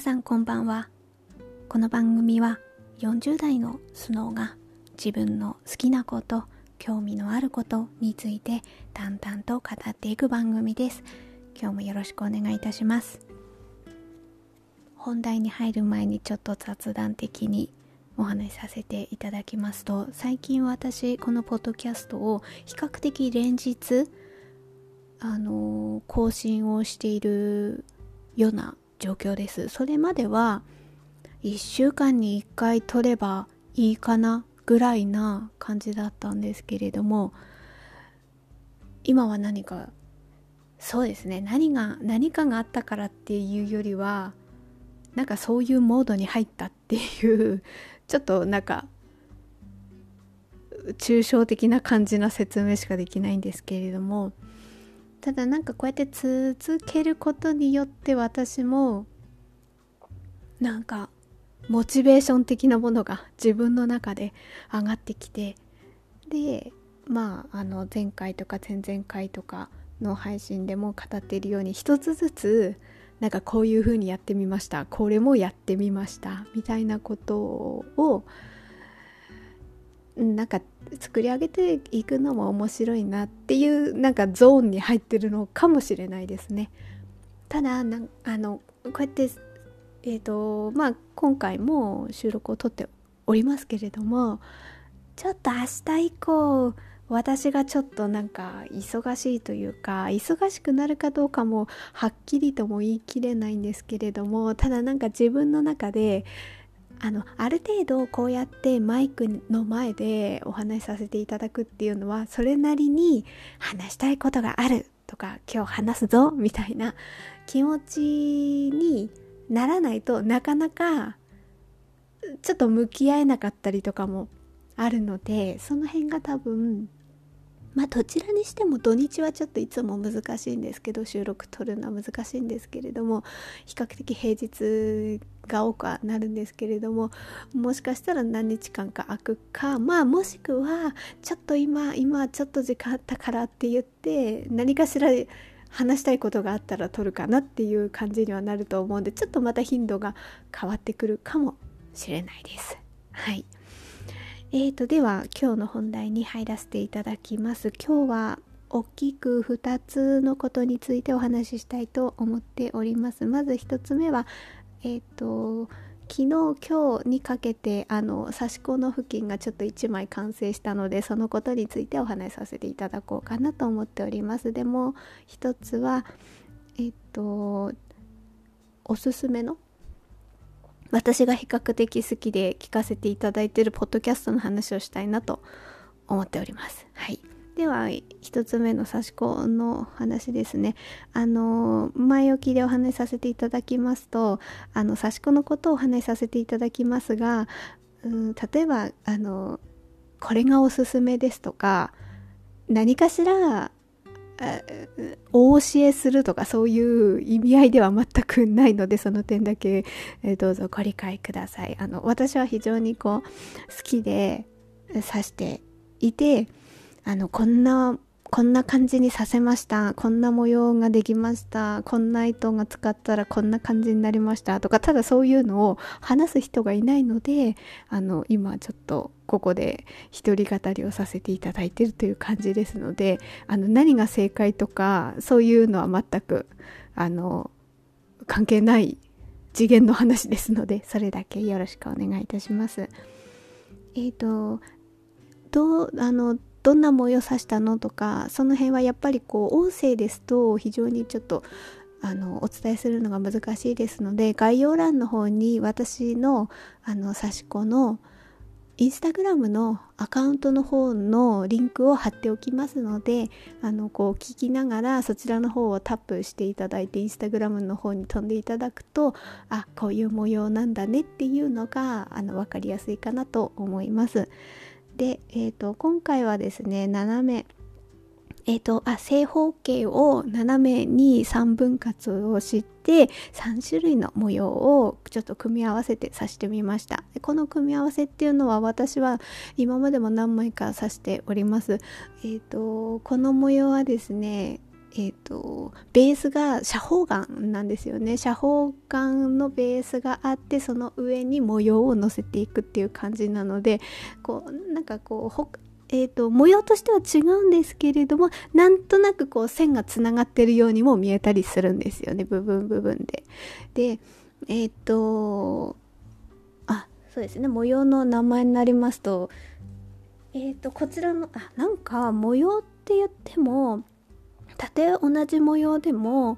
皆さんこんばんは。この番組は40代のスノーが自分の好きなこと興味のあることについて淡々と語っていく番組です。今日もよろしくお願いいたします。本題に入る前にちょっと雑談的にお話しさせていただきますと最近私このポッドキャストを比較的連日あの更新をしているような状況です。それまでは1週間に1回撮ればいいかなぐらいな感じだったんですけれども今は何かそうですね何が何かがあったからっていうよりはなんかそういうモードに入ったっていうちょっとなんか抽象的な感じな説明しかできないんですけれどもただなんかこうやって続けることによって私もなんかモチベーション的なものが 自分の中で上がってきてでまああの前回とか前々回とかの配信でも語っているように一つずつなんかこういう風にやってみました。これもやってみました。みたいなことをなんか作り上げていくのも面白いなっていうなんかゾーンに入ってるのかもしれないですね。ただあのこうやってえーとまあ、今回も収録を撮っておりますけれどもちょっと明日以降私がちょっとなんか忙しいというか忙しくなるかどうかもはっきりとも言い切れないんですけれどもただなんか自分の中であのある程度こうやってマイクの前でお話しさせていただくっていうのはそれなりに話したいことがあるとか今日話すぞみたいな気持ちにならないとなかなかちょっと向き合えなかったりとかもあるのでその辺が多分まあどちらにしても土日はちょっといつも難しいんですけど収録撮るのは難しいんですけれども比較的平日が多くはなるんですけれどももしかしたら何日間か空くかまあもしくはちょっと今今ちょっと時間あったからって言って何かしら話したいことがあったら撮るかなっていう感じにはなると思うんでちょっとまた頻度が変わってくるかもしれないです。はいえーと、では今日の本題に入らせていただきます。今日は大きく2つのことについてお話ししたいと思っております。まず1つ目は、えっ、ー、と昨日今日にかけてあの刺し子の付近がちょっと1枚完成したのでそのことについてお話しさせていただこうかなと思っておりますでも一つはえっとおすすめの私が比較的好きで聞かせていただいているポッドキャストの話をしたいなと思っております。はい。では1つ目の刺し子の話ですねあの前置きでお話しさせていただきますとあの刺し子のことをお話しさせていただきますが、うん、例えばあのこれがおすすめですとか何かしらお教えするとかそういう意味合いでは全くないのでその点だけ、えどうぞご理解ください。あの私は非常にこう好きで指していてあのこんなこんな感じにさせました。こんな模様ができました。こんな糸が使ったらこんな感じになりました。とかただそういうのを話す人がいないのであの今ちょっとここで一人語りをさせていただいてるという感じですのであの何が正解とかそういうのは全くあの関係ない次元の話ですのでそれだけよろしくお願いいたします。えっ、ー、とどうあのどんな模様刺したのとかその辺はやっぱりこう音声ですと非常にちょっとあのお伝えするのが難しいですので概要欄の方に私のあの刺し子のインスタグラムのアカウントの方のリンクを貼っておきますのであのこう聞きながらそちらの方をタップしていただいてインスタグラムの方に飛んでいただくとあこういう模様なんだねっていうのがあの分かりやすいかなと思います。で、えーと、今回はですね斜めえーと、あ正方形を斜めに3分割をして3種類の模様をちょっと組み合わせて刺してみました。でこの組み合わせっていうのは私は今までも何枚か刺しております。えっ、ー、とこの模様はですねえ、ー、とベースが斜方眼なんですよね。斜方眼のベースがあってその上に模様をのせていくっていう感じなのでこうなんかこうえーと、模様としては違うんですけれどもなんとなくこう線がつながってるようにも見えたりするんですよね。部分部分で。でえっ、ー、とあそうですね。模様の名前になりますとえっ、ー、とこちらのあなんか模様って言ってもたとえ同じ模様でも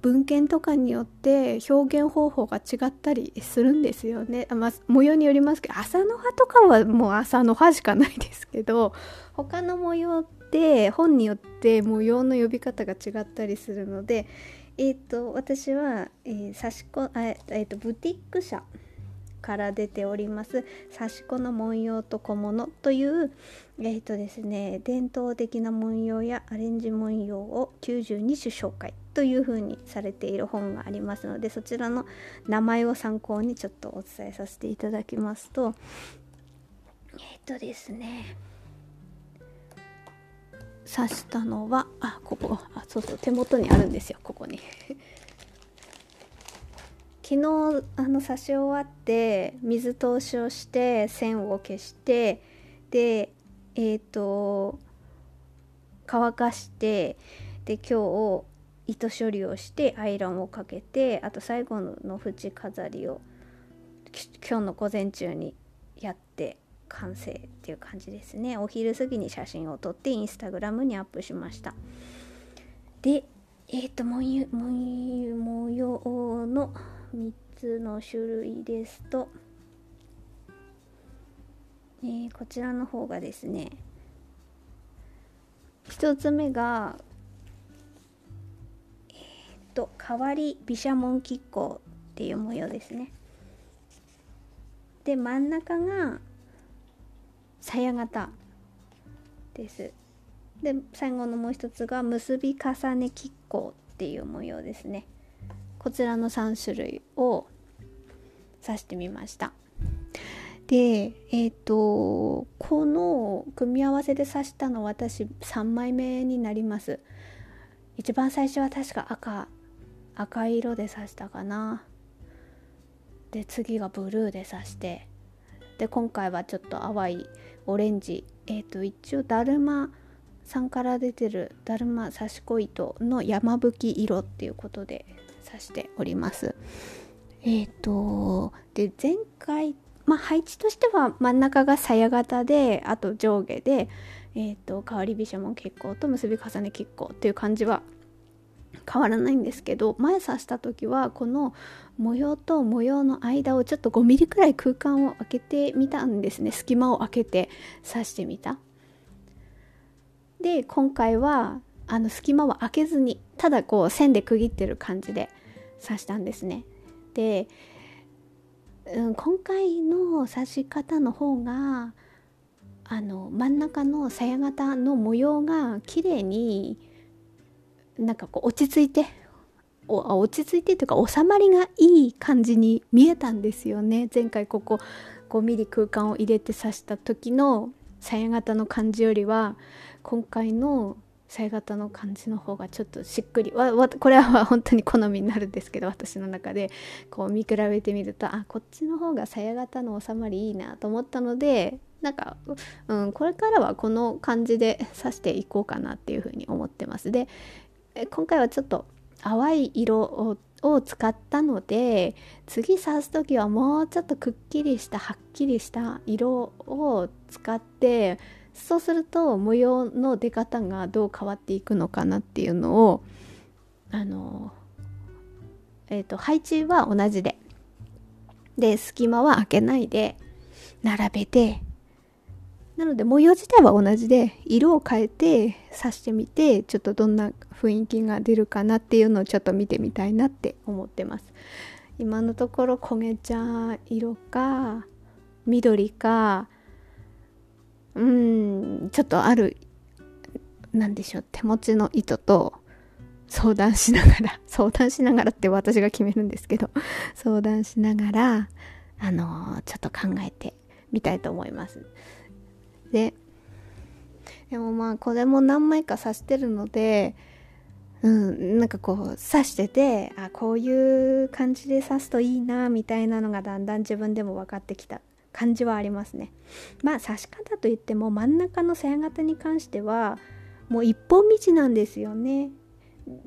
文献とかによって表現方法が違ったりするんですよね、まあ、模様によりますけど朝の葉とかはもう朝の葉しかないですけど他の模様って本によって模様の呼び方が違ったりするのでえ、ー、と私は、えー、刺し子あ、えーとブティック社から出ております。刺し子の文様と小物というえーとですね伝統的な文様やアレンジ文様を92種紹介というふうにされている本がありますのでそちらの名前を参考にちょっとお伝えさせていただきますとえっ、ー、とですね刺したのはあここあそうそう手元にあるんですよここに。昨日あの刺し終わって水通しをして線を消してでえっ、ー、と乾かしてで今日糸処理をしてアイロンをかけてあと最後の縁飾りを今日の午前中にやって完成っていう感じですね。お昼過ぎに写真を撮ってインスタグラムにアップしました。でえっ、ー、と模様の3つの種類ですと、えー、こちらの方がですね1つ目がえっ、ー、と変わり毘沙門亀甲っていう模様ですね。で真ん中が鞘型です。で最後のもう一つが結び重ね亀甲っていう模様ですね。こちらの3種類を刺してみました。でえっ、ー、とこの組み合わせで刺したの私3枚目になります。一番最初は確か赤赤色で刺したかな。で次がブルーで刺してで今回はちょっと淡いオレンジ。えっ、ー、と一応だるまさんから出てるだるま刺し子糸の山吹色っていうことで指しております。えっ、ー、とで前回、まあ、配置としては真ん中が鞘型であと上下で、えーと、変わり飛車も結構と結び重ね結構っていう感じは変わらないんですけど前刺した時はこの模様と模様の間をちょっと 5mm くらい空間を空けてみたんですね隙間を空けて刺してみたで今回はあの隙間は開けずにただこう線で区切ってる感じで刺したんですね。で、うん、今回の刺し方の方があの真ん中の鞘型の模様が綺麗になんかこう落ち着いて落ち着いてというか収まりがいい感じに見えたんですよね前回ここ5ミリ空間を入れて刺した時の鞘型の感じよりは今回の鞘型の感じの方がちょっとしっくりわこれは本当に好みになるんですけど私の中で。こう見比べてみるとあこっちの方が鞘型の収まりいいなと思ったのでなんか、うん、これからはこの感じで刺していこうかなっていうふうに思ってます。で今回はちょっと淡い色をを使ったので次刺す時はもうちょっとくっきりしたはっきりした色を使ってそうすると模様の出方がどう変わっていくのかなっていうのをあのえっ、ー、と配置は同じで。で隙間は開けないで並べて。なので模様自体は同じで色を変えて刺してみてちょっとどんな雰囲気が出るかなっていうのをちょっと見てみたいなって思ってます。今のところ焦げ茶色か緑かうんちょっとある何でしょう手持ちの糸と相談しながら 相談しながらって私が決めるんですけど 相談しながらあの、ちょっと考えてみたいと思います。ででもまあこれも何枚か刺してるのでうん、なんかこう刺しててあこういう感じで刺すといいなみたいなのがだんだん自分でも分かってきた。感じはありますね。まあ刺し方といっても真ん中の鞘型に関してはもう一本道なんですよね。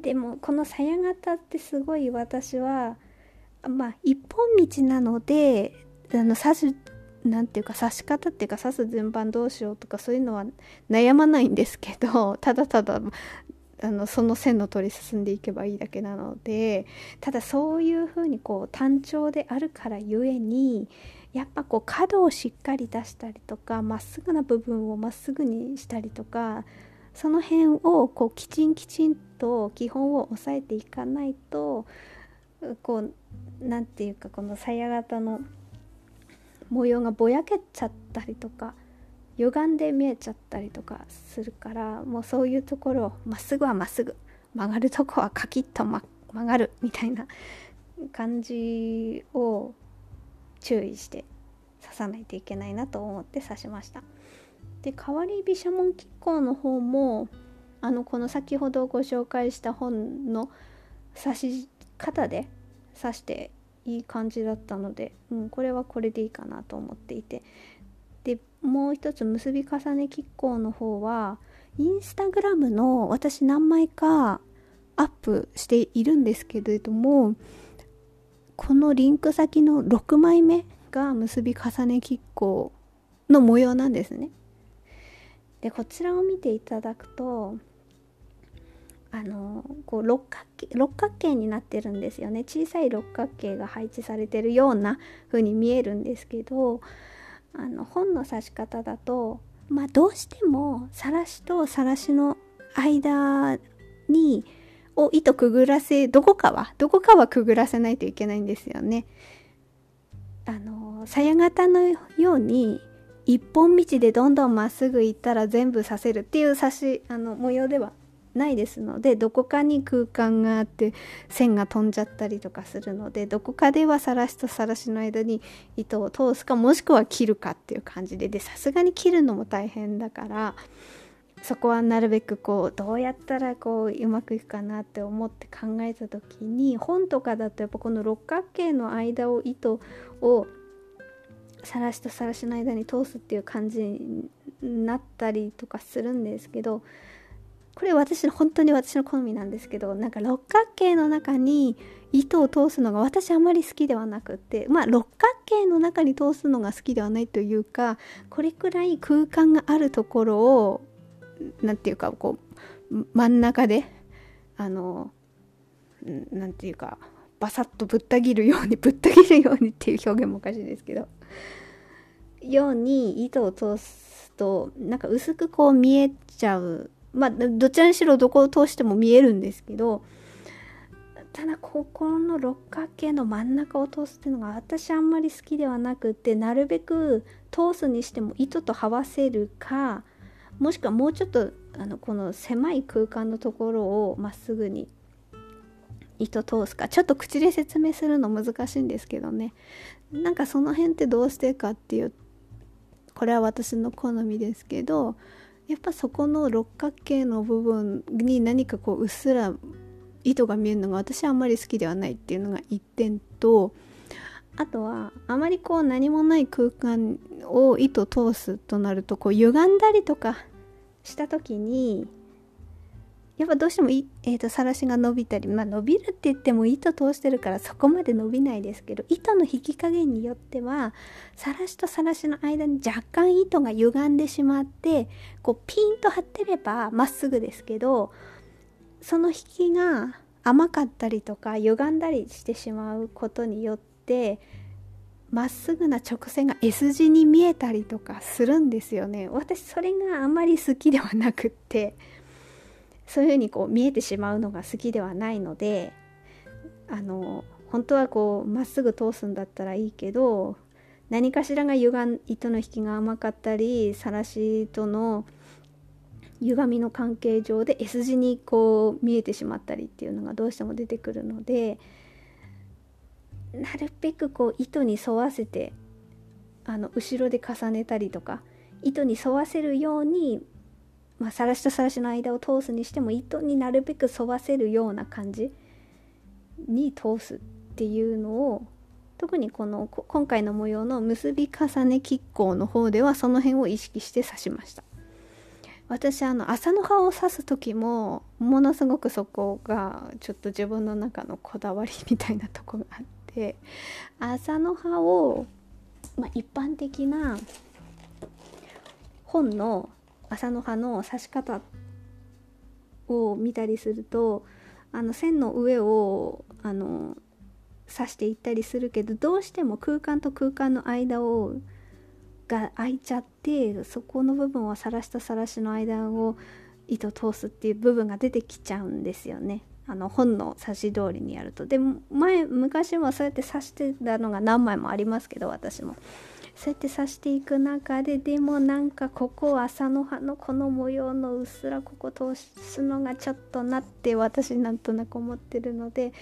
でもこの鞘型ってすごい私はまあ一本道なのであの刺す何ていうか刺し方っていうか刺す順番どうしようとかそういうのは悩まないんですけどただただあのその線の通り進んでいけばいいだけなのでただそういうふうにこう単調であるからゆえにやっぱこう角をしっかり出したりとかまっすぐな部分をまっすぐにしたりとかその辺をこうきちんきちんと基本を押さえていかないとこう何て言うかこの鞘型の模様がぼやけちゃったりとか歪んで見えちゃったりとかするからもうそういうところをまっすぐはまっすぐ曲がるとこはカキッと、ま、曲がるみたいな感じを注意して刺さないといけないなと思って刺しました。で代わり毘沙門亀甲の方もあのこの先ほどご紹介した本の刺し方で刺していい感じだったので、うん、これはこれでいいかなと思っていてでもう一つ結び重ね亀甲の方はインスタグラムの私何枚かアップしているんですけれどもこのリンク先の6枚目が結び重ね亀甲の模様なんですね。でこちらを見ていただくとあのこう六角形六角形になってるんですよね小さい六角形が配置されてるような風に見えるんですけどあの本の刺し方だとまあどうしてもさらしとさらしの間にを糸くぐらせどこかはどこかはくぐらせないといけないんですよね。あの鞘型のように一本道でどんどんまっすぐ行ったら全部刺せるっていう刺しあの模様ではないですのでどこかに空間があって線が飛んじゃったりとかするのでどこかではさらしとさらしの間に糸を通すかもしくは切るかっていう感じででさすがに切るのも大変だからそこはなるべくこうどうやったらこううまくいくかなって思って考えた時に本とかだとやっぱこの六角形の間を糸をさらしとさらしの間に通すっていう感じになったりとかするんですけどこれ私の本当に私の好みなんですけどなんか六角形の中に糸を通すのが私あんまり好きではなくってまあ六角形の中に通すのが好きではないというかこれくらい空間があるところを何て言うかこう真ん中であの何て言うかバサッとぶった切るようにぶった切るようにっていう表現もおかしいですけどように糸を通すとなんか薄くこう見えちゃう。まあどちらにしろどこを通しても見えるんですけどただここの六角形の真ん中を通すっていうのが私あんまり好きではなくてなるべく通すにしても糸と合わせるかもしくはもうちょっとあのこの狭い空間のところをまっすぐに糸通すか。ちょっと口で説明するの難しいんですけどね。なんかその辺ってどうしてかっていうこれは私の好みですけどやっぱそこの六角形の部分に何かこううっすら糸が見えるのが私はあんまり好きではないっていうのが一点とあとはあまりこう何もない空間を糸通すとなるとこう歪んだりとかした時にやっぱどうしてもい、えーと、さらしが伸びたりまあ伸びるって言っても糸通してるからそこまで伸びないですけど糸の引き加減によってはさらしとさらしの間に若干糸が歪んでしまってこうピンと張ってればまっすぐですけどその引きが甘かったりとか歪んだりしてしまうことによってまっすぐな直線が S 字に見えたりとかするんですよね。私それがあまり好きではなくってそういうふうにこう見えてしまうのが好きではないのであの本当はこうまっすぐ通すんだったらいいけど何かしらが歪ん糸の引きが甘かったりさらしとの歪みの関係上で S 字にこう見えてしまったりっていうのがどうしても出てくるのでなるべくこう糸に沿わせてあの後ろで重ねたりとか糸に沿わせるようにまあ、さらしとさらしの間を通すにしても糸になるべく沿わせるような感じに通すっていうのを特にこの今回の模様の結び重ね亀甲の方ではその辺を意識して刺しました。私あの朝の葉を刺す時もものすごくそこがちょっと自分の中のこだわりみたいなとこがあって朝の葉を、まあ、一般的な本の朝の葉の刺し方を見たりするとあの線の上をあの刺していったりするけどどうしても空間と空間の間をが空いちゃってそこの部分をさらしとさらしの間を糸通すっていう部分が出てきちゃうんですよね。あの本の指し通りにやると。でも前昔はそうやって刺してたのが何枚もありますけど私も。そうやって刺していく中ででもなんかここ朝の葉のこの模様のうっすらここ通すのがちょっとなって私なんとなく思ってるので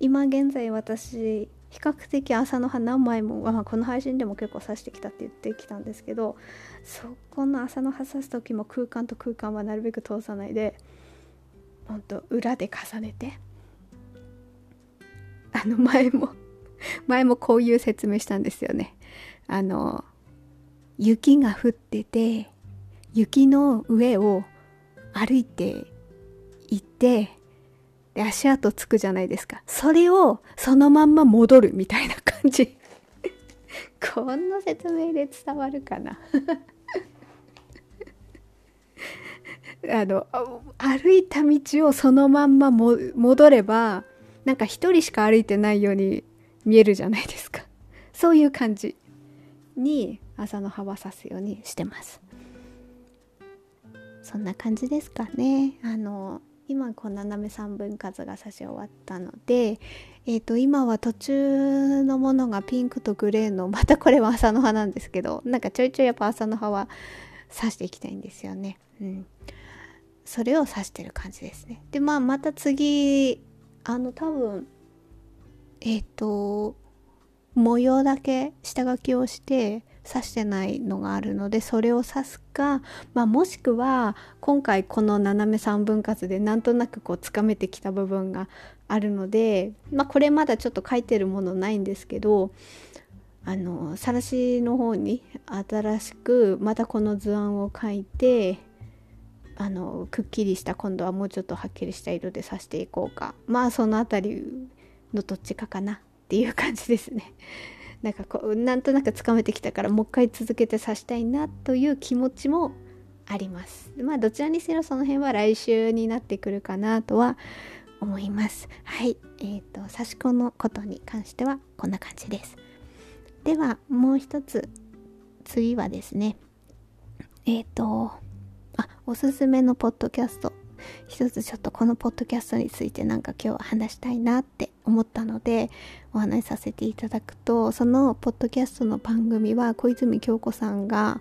今現在私比較的朝の葉何枚も、まあ、この配信でも結構刺してきたって言ってきたんですけどそこの朝の葉刺す時も空間と空間はなるべく通さないでほんと裏で重ねて。あの前も 前もこういう説明したんですよね。あの雪が降ってて雪の上を歩いて行ってで足跡つくじゃないですか。それをそのまんま戻るみたいな感じ。こんな説明で伝わるかな。あの歩いた道をそのまんま戻ればなんか一人しか歩いてないように見えるじゃないですか。そういう感じに朝の葉は刺すようにしてます。そんな感じですかね。あの今こう斜め3分割が刺し終わったので、えー、と今は途中のものがピンクとグレーのまたこれは朝の葉なんですけどなんかちょいちょいやっぱ朝の葉は刺していきたいんですよね。うん、それを刺してる感じですね。でまあまた次あの多分えっ、ー、と模様だけ下書きをして刺してないのがあるのでそれを刺すか、まあ、もしくは今回この斜め3分割でなんとなくこうつかめてきた部分があるので、まあ、これまだちょっと書いてるものないんですけどあのさらしの方に新しくまたこの図案を書いてあのくっきりした今度はもうちょっとはっきりした色で刺していこうかまあその辺りのどっちかかなっていう感じですね。なんかこうなんとなくつかめてきたからもう一回続けて刺したいなという気持ちもあります。まあどちらにせよその辺は来週になってくるかなとは思います。はい。えっ、ー、と刺し子のことに関してはこんな感じです。ではもう一つ次はですねえっ、ー、とあおすすめのポッドキャスト一つちょっとこのポッドキャストについてなんか今日話したいなって思ったのでお話しさせていただくとそのポッドキャストの番組は小泉京子さんが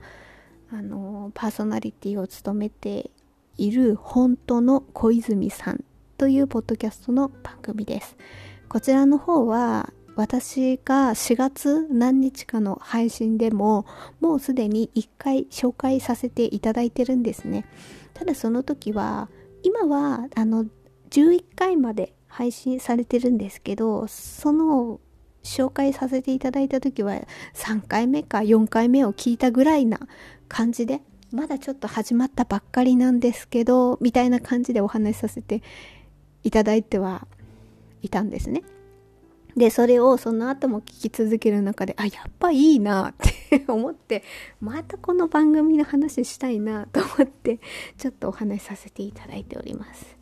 あのパーソナリティを務めている本当の小泉さんというポッドキャストの番組です。こちらの方は私が4月何日かの配信でももうすでに1回紹介させていただいてるんですね。ただその時は今はあの11回まで配信されてるんですけどその紹介させていただいた時は3回目か4回目を聞いたぐらいな感じでまだちょっと始まったばっかりなんですけどみたいな感じでお話しさせていただいてはいたんですね。でそれをその後も聞き続ける中であやっぱいいなって 思ってまたこの番組の話したいな と思ってちょっとお話しさせていただいております。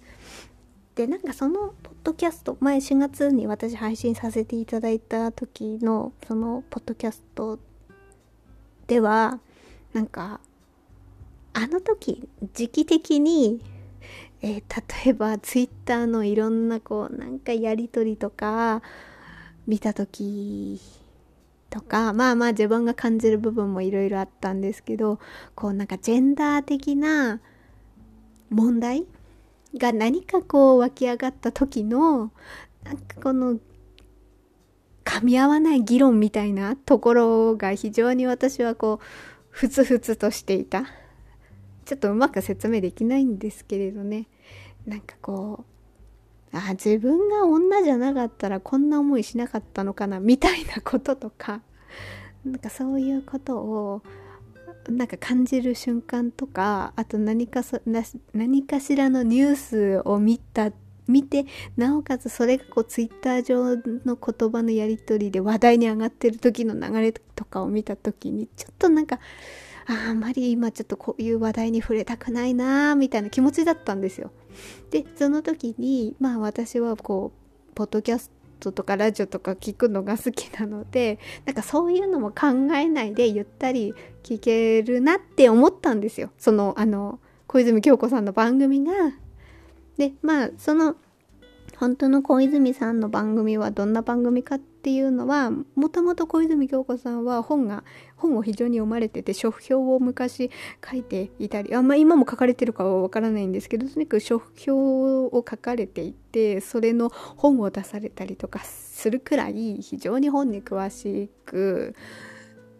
でなんかそのポッドキャスト前4月に私配信させていただいた時のそのポッドキャストではなんかあの時時期的に、えー、例えばツイッターのいろんなこうなんかやり取りとか見た時とかまあまあ自分が感じる部分もいろいろあったんですけどこうなんかジェンダー的な問題が何かこう湧き上がった時のなんかこの噛み合わない議論みたいなところが非常に私はこうふつふつとしていた。ちょっとうまく説明できないんですけれどね。なんかこうあ自分が女じゃなかったらこんな思いしなかったのかなみたいなこととか。なんかそういうことをなんか感じる瞬間とかあと何かそ何かしらのニュースを見た見てなおかつそれがこうツイッター上の言葉のやり取りで話題に上がってる時の流れとかを見た時にちょっとなんかあんまり今ちょっとこういう話題に触れたくないなみたいな気持ちだったんですよ。でその時にまあ私はこうポッドキャストとかラジオとか聞くのが好きなのでなんかそういうのも考えないでゆったり聞けるなって思ったんですよ。そのあの小泉京子さんの番組がでまあその本当の小泉さんの番組はどんな番組かっていうのはもともと小泉京子さんは本が本を非常に読まれてて書評を昔書いていたりあんまあ、今も書かれてるかはわからないんですけどとにかく書評を書かれていてそれの本を出されたりとかするくらい非常に本に詳しく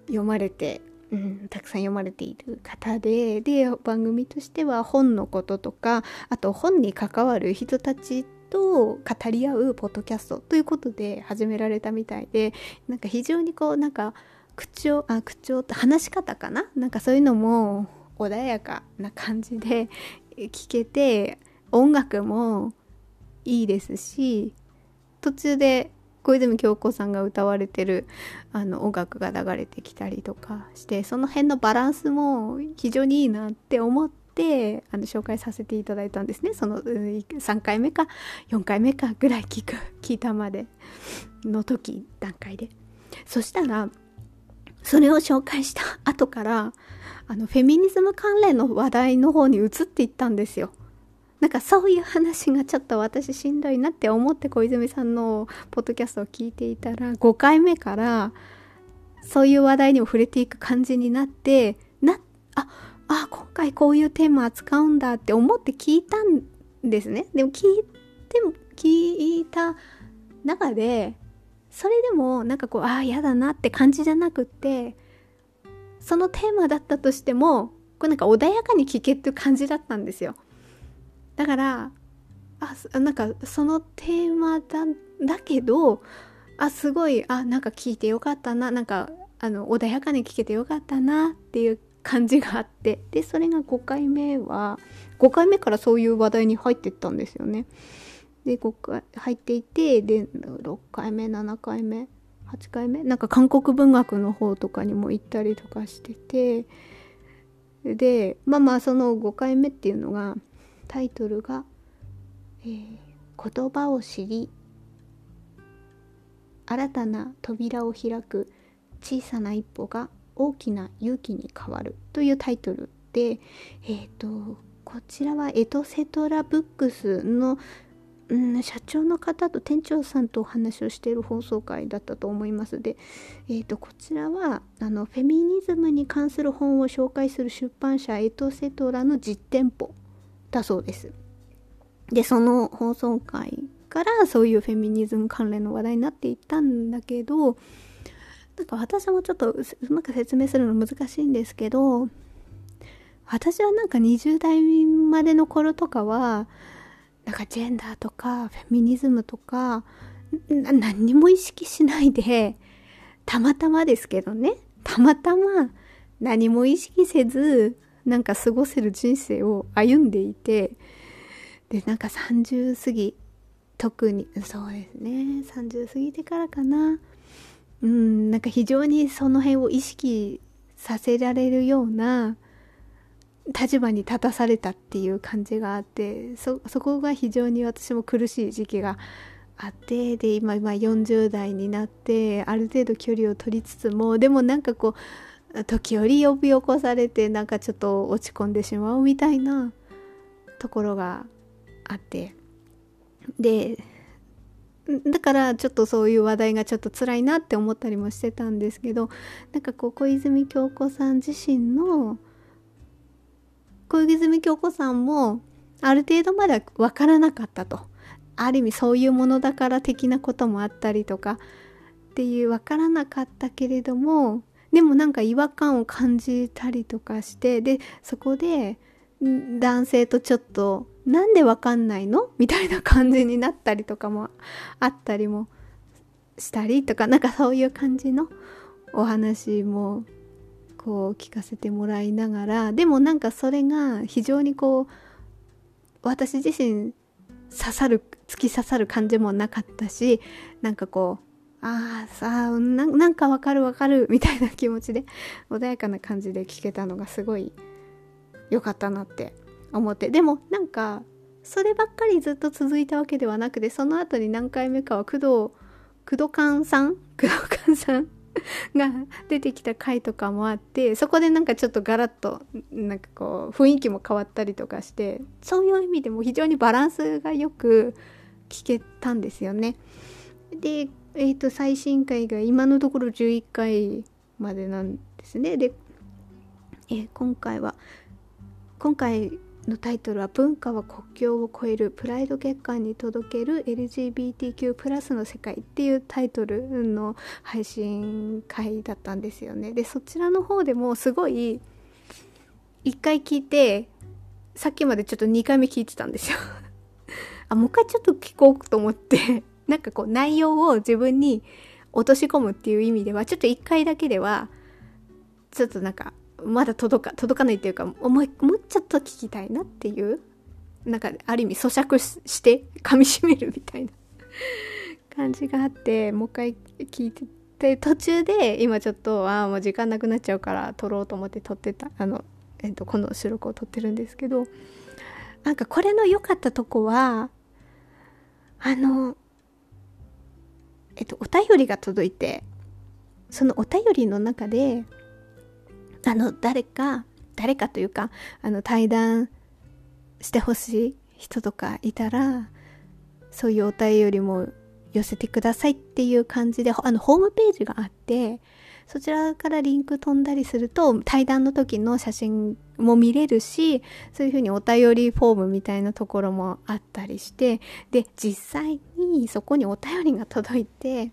読まれてうん、たくさん読まれている方でで番組としては本のこととかあと本に関わる人たちと語り合うポッドキャストということで始められたみたいでなんか非常にこうなんか口調あ口調って話し方かな？なんかそういうのも穏やかな感じで 聞けて音楽もいいですし途中で小泉京子さんが歌われてるあの音楽が流れてきたりとかしてその辺のバランスも非常にいいなって思ってあの紹介させていただいたんですね。その3回目か4回目かぐらい聞く 聞いたまでの時段階で。そしたらそれを紹介した後からあのフェミニズム関連の話題の方に移っていったんですよ。なんかそういう話がちょっと私しんどいなって思って小泉さんのポッドキャストを聞いていたら5回目からそういう話題にも触れていく感じになってなああ今回こういうテーマ扱うんだって思って聞いたんですね。でも聞いても聞いた中でそれでもなんかこうああ嫌だなって感じじゃなくってそのテーマだったとしてもこれなんか穏やかに聞けっていう感じだったんですよ。だからあなんかそのテーマだだけどあすごいあなんか聞いてよかったななんかあの穏やかに聞けてよかったなっていう感じがあってでそれが5回目は5回目からそういう話題に入ってったんですよね。で5回入っていてで6回目7回目8回目なんか韓国文学の方とかにも行ったりとかしててでまあまあその5回目っていうのがタイトルが、えー、言葉を知り新たな扉を開く小さな一歩が大きな勇気に変わるというタイトルで、えーと、こちらはエトセトラブックスの、うん、社長の方と店長さんとお話をしている放送回だったと思いますで、えーと、こちらはあのフェミニズムに関する本を紹介する出版社エトセトラの実店舗だそうです。で、その放送回からそういうフェミニズム関連の話題になっていったんだけど、なんか私もちょっとうまく説明するの難しいんですけど、私はなんか20代までの頃とかは、なんかジェンダーとかフェミニズムとか、何にも意識しないで、たまたまですけどね、たまたま何も意識せず、なんか過ごせる人生を歩んでいてでなんか30過ぎ特にそうですね。30過ぎてからかな。うんなんか非常にその辺を意識させられるような立場に立たされたっていう感じがあってそこが非常に私も苦しい時期があってで今今40代になってある程度距離を取りつつもでもなんかこう時折呼び起こされてなんかちょっと落ち込んでしまうみたいなところがあってでだからちょっとそういう話題がちょっと辛いなって思ったりもしてたんですけどなんかこう小泉京子さん自身の小泉京子さんもある程度までは分からなかったと。ある意味そういうものだから的なこともあったりとかっていう分からなかったけれどもでもなんか違和感を感じたりとかしてでそこで男性とちょっとなんでわかんないのみたいな感じになったりとかもあったりもしたりとかなんかそういう感じのお話もこう聞かせてもらいながらでもなんかそれが非常にこう私自身刺さる突き刺さる感じもなかったしなんかこうああさあなんかわかるわかるみたいな気持ちで穏やかな感じで聞けたのがすごい良かったなって思ってでもなんかそればっかりずっと続いたわけではなくてその後に何回目かは工藤工藤勘さん？工藤勘さん？が出てきた回とかもあってそこでなんかちょっとガラッとなんかこう雰囲気も変わったりとかしてそういう意味でも非常にバランスがよく聞けたんですよね。で、えー、と最新回が今のところ11回までなんですね。で、えー、今回は今回のタイトルは「文化は国境を超えるプライド月間に届ける LGBTQ+ の世界」っていうタイトルの配信会だったんですよね。でそちらの方でもすごい1回聞いてさっきまでちょっと2回目聞いてたんですよ あもう一回ちょっと聞こうと思って なんかこう内容を自分に落とし込むっていう意味ではちょっと1回だけではちょっとなんかまだ届か届かないっていうかもうもうちょっと聞きたいなっていうなんかある意味咀嚼して噛みしめるみたいな感じがあってもう一回聞いてて途中で今ちょっとああもう時間なくなっちゃうから撮ろうと思って撮ってたあの、えっと、この収録を撮ってるんですけどなんかこれの良かったとこはあのえっとお便りが届いてそのお便りの中であの誰か誰かというかあの対談してほしい人とかいたらそういうお便りも寄せてくださいっていう感じであのホームページがあってそちらからリンク飛んだりすると対談の時の写真も見れるしそういうふうにお便りフォームみたいなところもあったりしてで実際にそこにお便りが届いて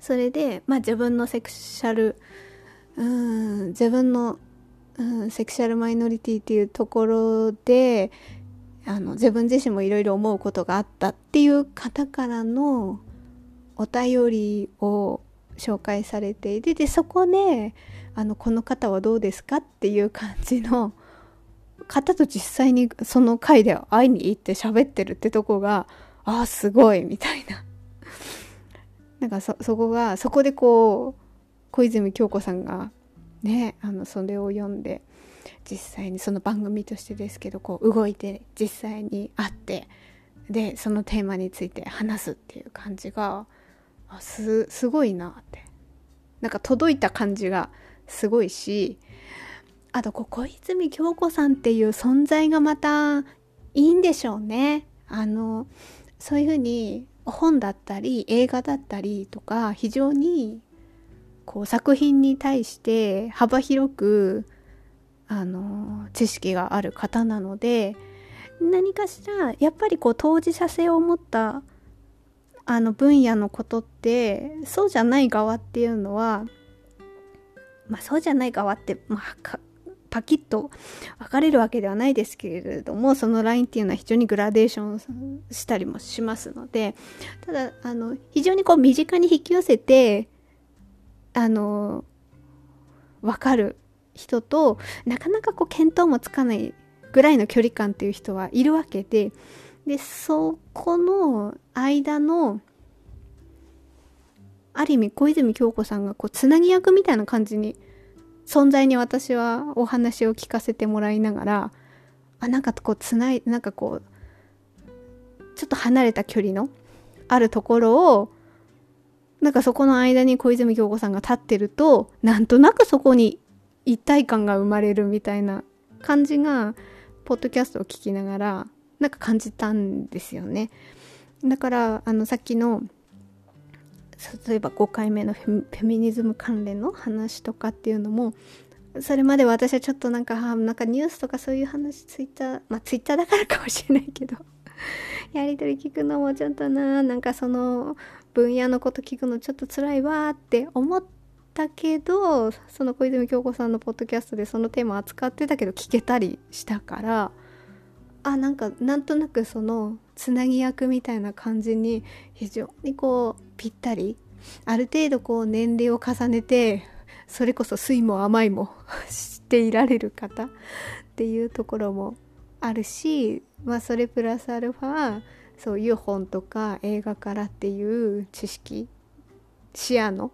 それでまあ自分のセクシャルうん自分の、うん、セクシャルマイノリティっていうところであの自分自身もいろいろ思うことがあったっていう方からのお便りを紹介されていてでそこであのこの方はどうですかっていう感じの方と実際にその回で会いに行って喋ってるってとこがああすごいみたいな。なんかそそこがそこでこう小泉京子さんがねあのそれを読んで実際にその番組としてですけどこう動いて実際に会ってでそのテーマについて話すっていう感じがあすすごいなって。なんか届いた感じがすごいしあとこう小泉京子さんっていう存在がまたいいんでしょうね。あのそういうふうに本だったり映画だったりとか非常にこう作品に対して幅広くあの知識がある方なので何かしらやっぱりこう当事者性を持ったあの分野のことってそうじゃない側っていうのはまあそうじゃない側って、まあ、パキッと分かれるわけではないですけれどもそのラインっていうのは非常にグラデーションしたりもしますのでただあの非常にこう身近に引き寄せてあの分かる人となかなかこう見当もつかないぐらいの距離感っていう人はいるわけででそこの間のある意味小泉京子さんがこうつなぎ役みたいな感じに存在に私はお話を聞かせてもらいながらあなんかこうつないなんかこうちょっと離れた距離のあるところをなんかそこの間に小泉京子さんが立ってるとなんとなくそこに一体感が生まれるみたいな感じがポッドキャストを聞きながらなんか感じたんですよね。だからあのさっきの例えば5回目のフェミニズム関連の話とかっていうのもそれまで私はちょっとなんかなんかニュースとかそういう話ツイッターまあツイッターだからかもしれないけどやり取り聞くのもちょっとななんかその分野のこと聞くのちょっと辛いわって思ったけどその小泉京子さんのポッドキャストでそのテーマ扱ってたけど聞けたりしたからあなんかなんとなくそのつなぎ役みたいな感じに非常にこうぴったりある程度こう年齢を重ねてそれこそ酸いも甘いも していられる方っていうところもあるし、まあ、それプラスアルファそういう本とか映画からっていう知識視野の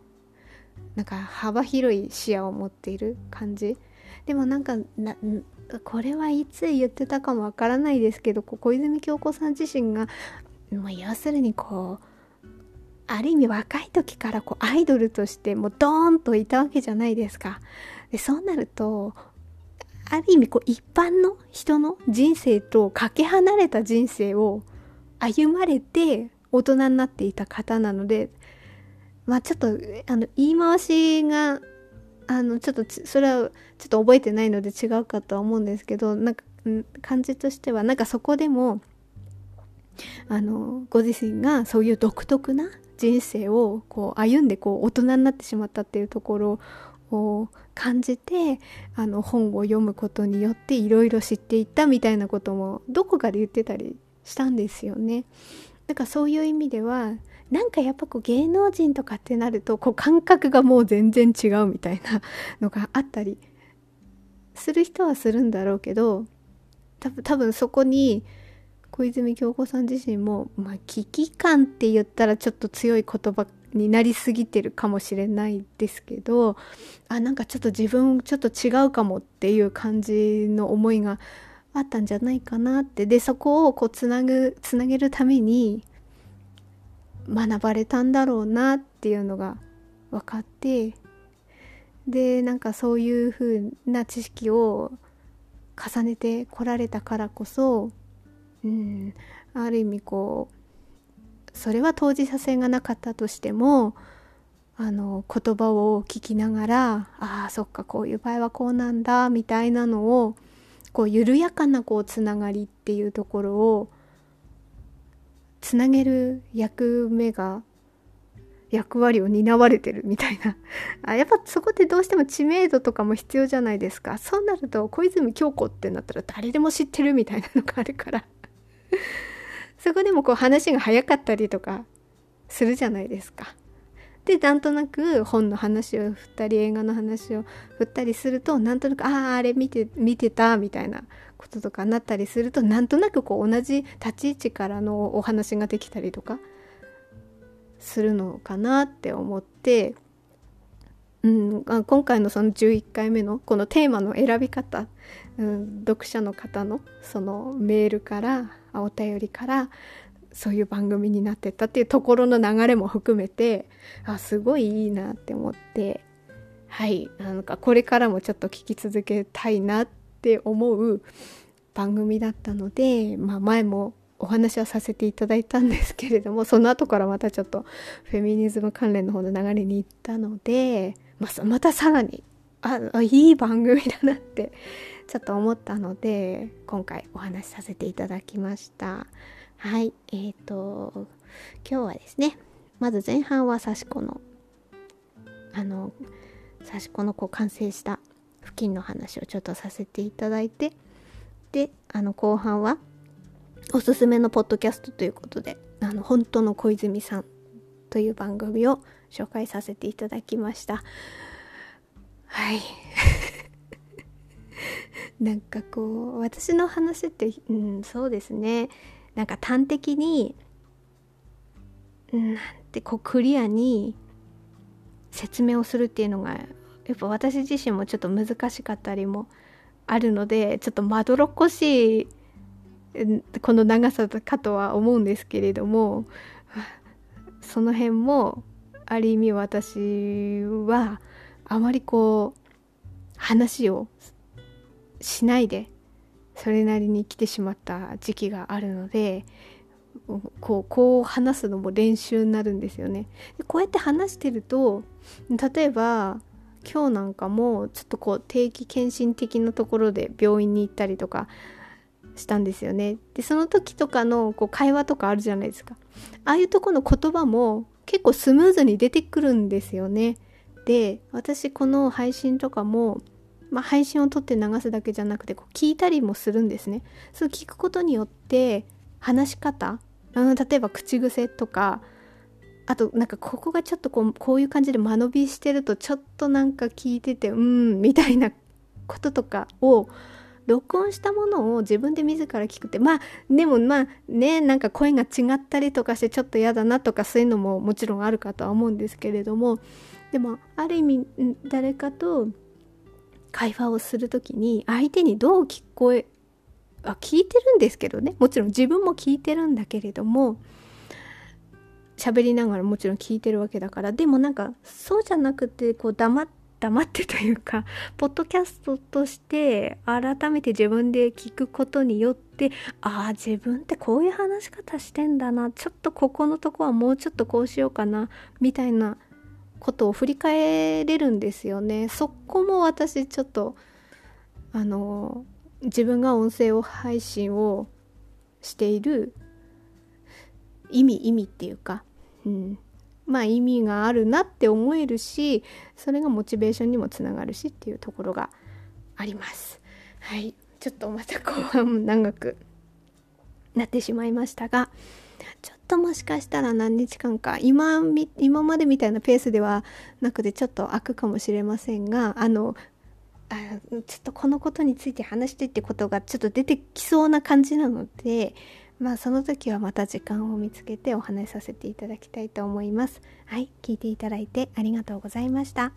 なんか幅広い視野を持っている感じでもなんかなこれはいつ言ってたかもわからないですけど小泉京子さん自身が、まあ、要するにこうある意味若い時からこうアイドルとしてもうドーンといたわけじゃないですか。でそうなるとある意味こう一般の人の人生とかけ離れた人生を歩まれて大人になっていた方なのでまあちょっとあの言い回しがあのちょっとそれはちょっと覚えてないので違うかとは思うんですけどなんか感じとしてはなんかそこでもあのご自身がそういう独特な人生をこう歩んでこう大人になってしまったっていうところを感じてあの本を読むことによっていろいろ知っていったみたいなこともどこかで言ってたりしたんですよね。だからそういう意味ではなんかやっぱこう芸能人とかってなるとこう感覚がもう全然違うみたいなのがあったりする人はするんだろうけど多分多分そこに小泉京子さん自身も、まあ、危機感って言ったらちょっと強い言葉になりすぎてるかもしれないですけどあなんかちょっと自分ちょっと違うかもっていう感じの思いがあったんじゃないかなって。でそこをこうつなぐつなげるために学ばれたんだろうなっていうのが分かってでなんかそういう風な知識を重ねてこられたからこそ、うん、ある意味こうそれは当事者性がなかったとしてもあの言葉を聞きながらああそっかこういう場合はこうなんだみたいなのをこう緩やかなこうつながりっていうところをつなげる役目が役割を担われてるみたいな。あやっぱそこってどうしても知名度とかも必要じゃないですか。そうなると小泉京子ってなったら誰でも知ってるみたいなのがあるから。そこでもこう話が早かったりとかするじゃないですか。でなんとなく本の話を振ったり映画の話を振ったりするとなんとなくあああれ見て見てたみたいなこととかなったりするとなんとなくこう同じ立ち位置からのお話ができたりとかするのかなって思って、うん、今回のその11回目のこのテーマの選び方、うん、読者の方のそのメールからお便りからそういう番組になってったっていうところの流れも含めてあすごいいいなって思ってはいなんかこれからもちょっと聞き続けたいなって思う番組だったので、まあ、前もお話はさせていただいたんですけれども その後からまたちょっとフェミニズム関連の方の流れに行ったので、まあ、またさらにあいい番組だなってちょっと思ったので今回お話しさせていただきました。はい、えーと、今日はですね、まず前半は刺し子の、あの、刺し子のこう完成した付近の話をちょっとさせていただいて、で、あの後半は、おすすめのポッドキャストということで、あの、本当の小泉さんという番組を紹介させていただきました。はい。なんかこう私の話って、うん、そうですねなんか端的になんてこうクリアに説明をするっていうのがやっぱ私自身もちょっと難しかったりもあるのでちょっとまどろっこしいこの長さかとは思うんですけれどもその辺もある意味私はあまりこう話をしないでそれなりに来てしまった時期があるのでこうこう話すのも練習になるんですよね。でこうやって話してると例えば今日なんかもちょっとこう定期検診的なところで病院に行ったりとかしたんですよね。でその時とかのこう会話とかあるじゃないですか。ああいうとこの言葉も結構スムーズに出てくるんですよね。で私この配信とかも、まあ、配信を撮って流すだけじゃなくてこう聞いたりもするんですね。そう聞くことによって話し方あの例えば口癖とかあとなんかここがちょっとこうこういう感じで間延びしてるとちょっとなんか聞いててうんみたいなこととかを録音したものを自分で自ら聞くってまあでもまあねなんか声が違ったりとかしてちょっと嫌だなとかそういうのももちろんあるかとは思うんですけれどもでもある意味誰かと会話をする時に相手にどう聞こえあ聞いてるんですけどね。もちろん自分も聞いてるんだけれども喋りながらもちろん聞いてるわけだから。でもなんかそうじゃなくてこう黙って黙ってというか ポッドキャストとして改めて自分で聞くことによってああ自分ってこういう話し方してんだな。ちょっとここのとこはもうちょっとこうしようかな。みたいなことを振り返れるんですよね。そこも私ちょっとあの自分が音声を配信をしている意味意味っていうか、うん、まあ意味があるなって思えるしそれがモチベーションにもつながるしっていうところがあります。はいちょっとまた後半も長くなってしまいましたがともしかしたら何日間か今今までみたいなペースではなくてちょっと開くかもしれませんがあのあちょっとこのことについて話してってことがちょっと出てきそうな感じなのでまあその時はまた時間を見つけてお話しさせていただきたいと思います。はい、聞いていただいてありがとうございました。